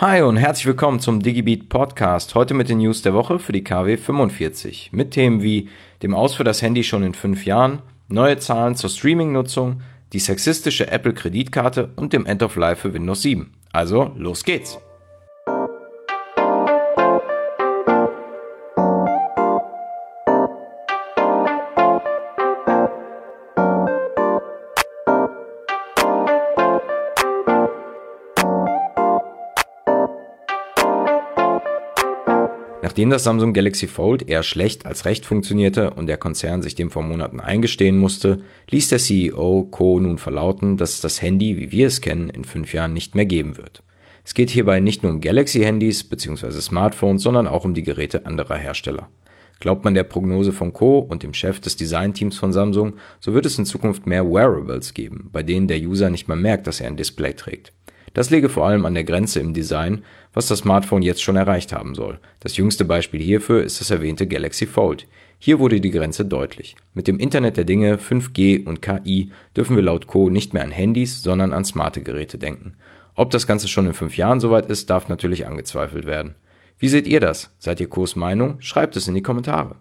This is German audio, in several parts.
Hi und herzlich willkommen zum DigiBeat Podcast. Heute mit den News der Woche für die KW 45. Mit Themen wie dem Aus für das Handy schon in fünf Jahren, neue Zahlen zur Streaming-Nutzung, die sexistische Apple-Kreditkarte und dem End of Life für Windows 7. Also, los geht's! Nachdem das Samsung Galaxy Fold eher schlecht als recht funktionierte und der Konzern sich dem vor Monaten eingestehen musste, ließ der CEO Co. nun verlauten, dass es das Handy, wie wir es kennen, in fünf Jahren nicht mehr geben wird. Es geht hierbei nicht nur um Galaxy-Handys bzw. Smartphones, sondern auch um die Geräte anderer Hersteller. Glaubt man der Prognose von Co. und dem Chef des Designteams von Samsung, so wird es in Zukunft mehr Wearables geben, bei denen der User nicht mehr merkt, dass er ein Display trägt. Das läge vor allem an der Grenze im Design, was das Smartphone jetzt schon erreicht haben soll. Das jüngste Beispiel hierfür ist das erwähnte Galaxy Fold. Hier wurde die Grenze deutlich. Mit dem Internet der Dinge, 5G und KI dürfen wir laut Co. nicht mehr an Handys, sondern an smarte Geräte denken. Ob das Ganze schon in fünf Jahren soweit ist, darf natürlich angezweifelt werden. Wie seht ihr das? Seid ihr Co's Meinung? Schreibt es in die Kommentare.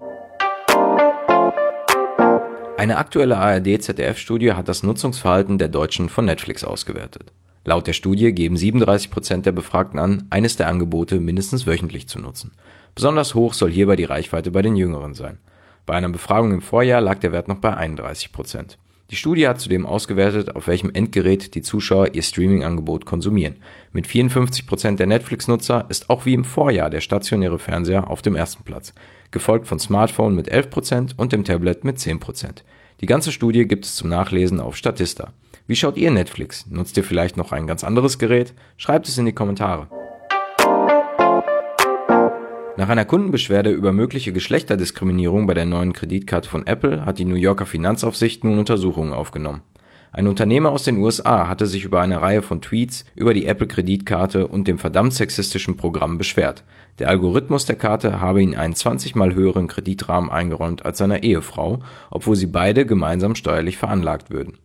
Eine aktuelle ARD-ZDF-Studie hat das Nutzungsverhalten der Deutschen von Netflix ausgewertet. Laut der Studie geben 37 Prozent der Befragten an, eines der Angebote mindestens wöchentlich zu nutzen. Besonders hoch soll hierbei die Reichweite bei den Jüngeren sein. Bei einer Befragung im Vorjahr lag der Wert noch bei 31 Prozent. Die Studie hat zudem ausgewertet, auf welchem Endgerät die Zuschauer ihr Streaming-Angebot konsumieren. Mit 54 Prozent der Netflix-Nutzer ist auch wie im Vorjahr der stationäre Fernseher auf dem ersten Platz, gefolgt von Smartphone mit 11 Prozent und dem Tablet mit 10 Prozent. Die ganze Studie gibt es zum Nachlesen auf Statista. Wie schaut ihr Netflix? Nutzt ihr vielleicht noch ein ganz anderes Gerät? Schreibt es in die Kommentare. Nach einer Kundenbeschwerde über mögliche Geschlechterdiskriminierung bei der neuen Kreditkarte von Apple hat die New Yorker Finanzaufsicht nun Untersuchungen aufgenommen. Ein Unternehmer aus den USA hatte sich über eine Reihe von Tweets über die Apple-Kreditkarte und dem verdammt sexistischen Programm beschwert. Der Algorithmus der Karte habe ihn einen 20 mal höheren Kreditrahmen eingeräumt als seiner Ehefrau, obwohl sie beide gemeinsam steuerlich veranlagt würden.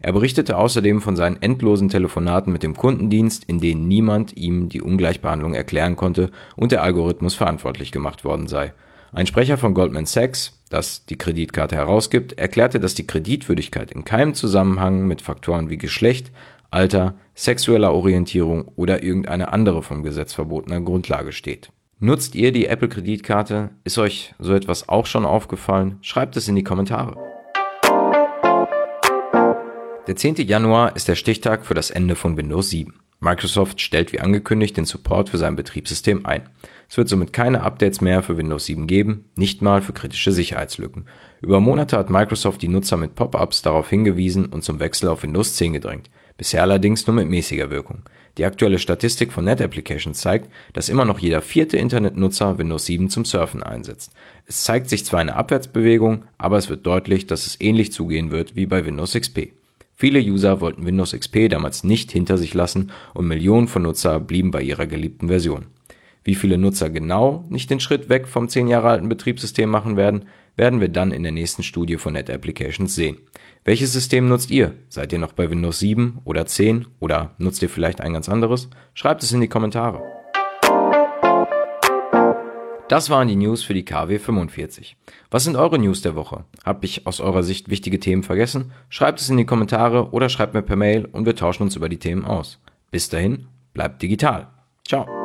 Er berichtete außerdem von seinen endlosen Telefonaten mit dem Kundendienst, in denen niemand ihm die Ungleichbehandlung erklären konnte und der Algorithmus verantwortlich gemacht worden sei. Ein Sprecher von Goldman Sachs, das die Kreditkarte herausgibt, erklärte, dass die Kreditwürdigkeit in keinem Zusammenhang mit Faktoren wie Geschlecht, Alter, sexueller Orientierung oder irgendeine andere vom Gesetz verbotene Grundlage steht. Nutzt ihr die Apple Kreditkarte? Ist euch so etwas auch schon aufgefallen? Schreibt es in die Kommentare. Der 10. Januar ist der Stichtag für das Ende von Windows 7. Microsoft stellt wie angekündigt den Support für sein Betriebssystem ein. Es wird somit keine Updates mehr für Windows 7 geben, nicht mal für kritische Sicherheitslücken. Über Monate hat Microsoft die Nutzer mit Pop-ups darauf hingewiesen und zum Wechsel auf Windows 10 gedrängt. Bisher allerdings nur mit mäßiger Wirkung. Die aktuelle Statistik von Net Applications zeigt, dass immer noch jeder vierte Internetnutzer Windows 7 zum Surfen einsetzt. Es zeigt sich zwar eine Abwärtsbewegung, aber es wird deutlich, dass es ähnlich zugehen wird wie bei Windows XP. Viele User wollten Windows XP damals nicht hinter sich lassen und Millionen von Nutzer blieben bei ihrer geliebten Version. Wie viele Nutzer genau nicht den Schritt weg vom 10 Jahre alten Betriebssystem machen werden, werden wir dann in der nächsten Studie von Net Applications sehen. Welches System nutzt ihr? Seid ihr noch bei Windows 7 oder 10 oder nutzt ihr vielleicht ein ganz anderes? Schreibt es in die Kommentare. Das waren die News für die KW 45. Was sind eure News der Woche? Hab ich aus eurer Sicht wichtige Themen vergessen? Schreibt es in die Kommentare oder schreibt mir per Mail und wir tauschen uns über die Themen aus. Bis dahin, bleibt digital. Ciao.